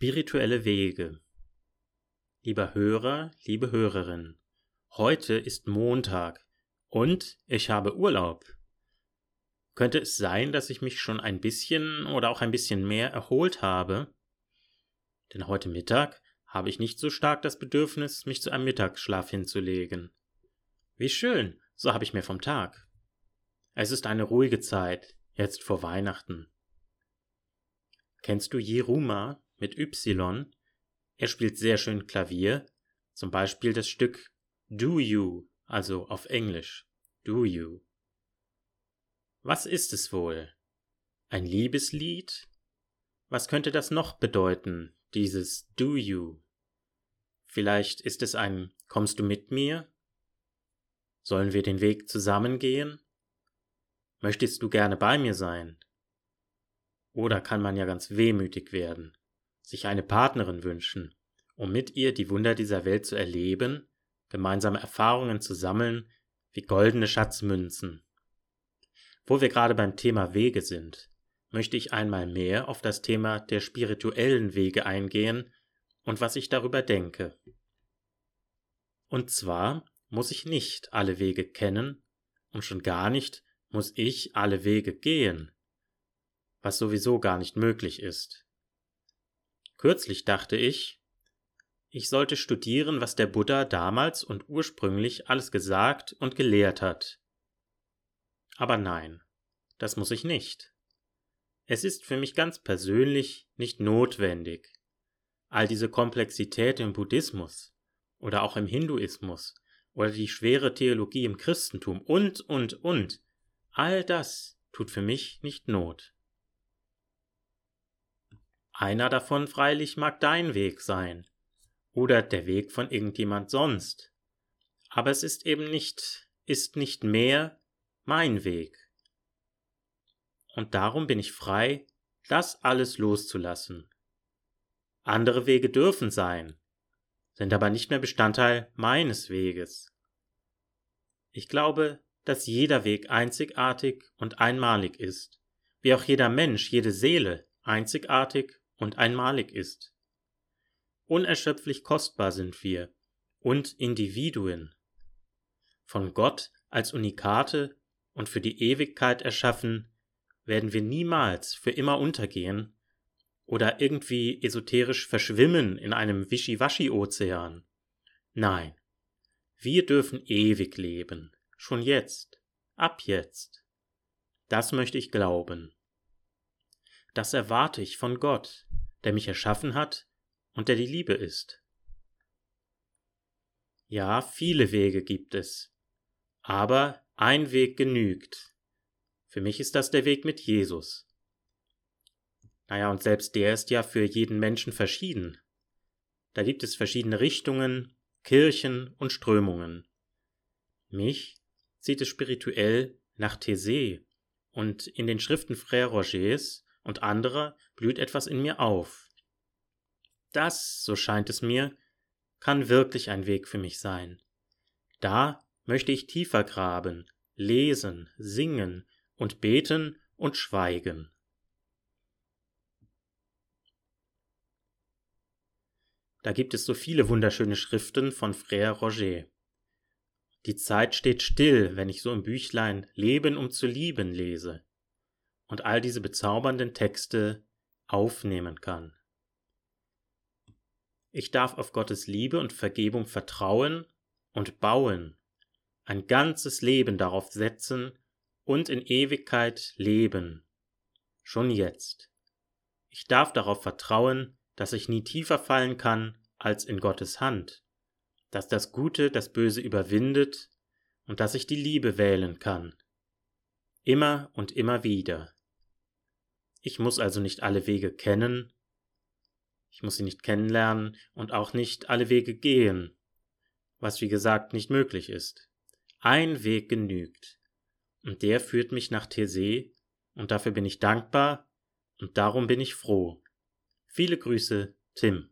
Spirituelle Wege Lieber Hörer, liebe Hörerin, heute ist Montag und ich habe Urlaub. Könnte es sein, dass ich mich schon ein bisschen oder auch ein bisschen mehr erholt habe? Denn heute Mittag habe ich nicht so stark das Bedürfnis, mich zu einem Mittagsschlaf hinzulegen. Wie schön, so habe ich mir vom Tag. Es ist eine ruhige Zeit, jetzt vor Weihnachten. Kennst du Jeruma? Mit Y. Er spielt sehr schön Klavier, zum Beispiel das Stück Do You, also auf Englisch. Do You. Was ist es wohl? Ein Liebeslied? Was könnte das noch bedeuten, dieses Do You? Vielleicht ist es ein Kommst du mit mir? Sollen wir den Weg zusammen gehen? Möchtest du gerne bei mir sein? Oder kann man ja ganz wehmütig werden sich eine Partnerin wünschen, um mit ihr die Wunder dieser Welt zu erleben, gemeinsame Erfahrungen zu sammeln, wie goldene Schatzmünzen. Wo wir gerade beim Thema Wege sind, möchte ich einmal mehr auf das Thema der spirituellen Wege eingehen und was ich darüber denke. Und zwar muss ich nicht alle Wege kennen und schon gar nicht muss ich alle Wege gehen, was sowieso gar nicht möglich ist. Kürzlich dachte ich, ich sollte studieren, was der Buddha damals und ursprünglich alles gesagt und gelehrt hat. Aber nein, das muss ich nicht. Es ist für mich ganz persönlich nicht notwendig. All diese Komplexität im Buddhismus oder auch im Hinduismus oder die schwere Theologie im Christentum und, und, und, all das tut für mich nicht Not. Einer davon freilich mag dein Weg sein oder der Weg von irgendjemand sonst. Aber es ist eben nicht, ist nicht mehr mein Weg. Und darum bin ich frei, das alles loszulassen. Andere Wege dürfen sein, sind aber nicht mehr Bestandteil meines Weges. Ich glaube, dass jeder Weg einzigartig und einmalig ist, wie auch jeder Mensch, jede Seele einzigartig und einmalig ist. Unerschöpflich kostbar sind wir und Individuen. Von Gott als Unikate und für die Ewigkeit erschaffen, werden wir niemals für immer untergehen oder irgendwie esoterisch verschwimmen in einem Wischiwaschi-Ozean. Nein, wir dürfen ewig leben, schon jetzt, ab jetzt. Das möchte ich glauben. Das erwarte ich von Gott, der mich erschaffen hat und der die Liebe ist. Ja, viele Wege gibt es, aber ein Weg genügt. Für mich ist das der Weg mit Jesus. Naja, und selbst der ist ja für jeden Menschen verschieden. Da gibt es verschiedene Richtungen, Kirchen und Strömungen. Mich zieht es spirituell nach Thésée und in den Schriften Frère Rogers und anderer blüht etwas in mir auf. Das, so scheint es mir, kann wirklich ein Weg für mich sein. Da möchte ich tiefer graben, lesen, singen und beten und schweigen. Da gibt es so viele wunderschöne Schriften von Frère Roger. Die Zeit steht still, wenn ich so im Büchlein Leben um zu lieben lese und all diese bezaubernden Texte aufnehmen kann. Ich darf auf Gottes Liebe und Vergebung vertrauen und bauen, ein ganzes Leben darauf setzen und in Ewigkeit leben. Schon jetzt. Ich darf darauf vertrauen, dass ich nie tiefer fallen kann als in Gottes Hand, dass das Gute das Böse überwindet und dass ich die Liebe wählen kann. Immer und immer wieder. Ich muss also nicht alle Wege kennen, ich muss sie nicht kennenlernen und auch nicht alle Wege gehen, was wie gesagt nicht möglich ist. Ein Weg genügt, und der führt mich nach Thésée, und dafür bin ich dankbar, und darum bin ich froh. Viele Grüße, Tim.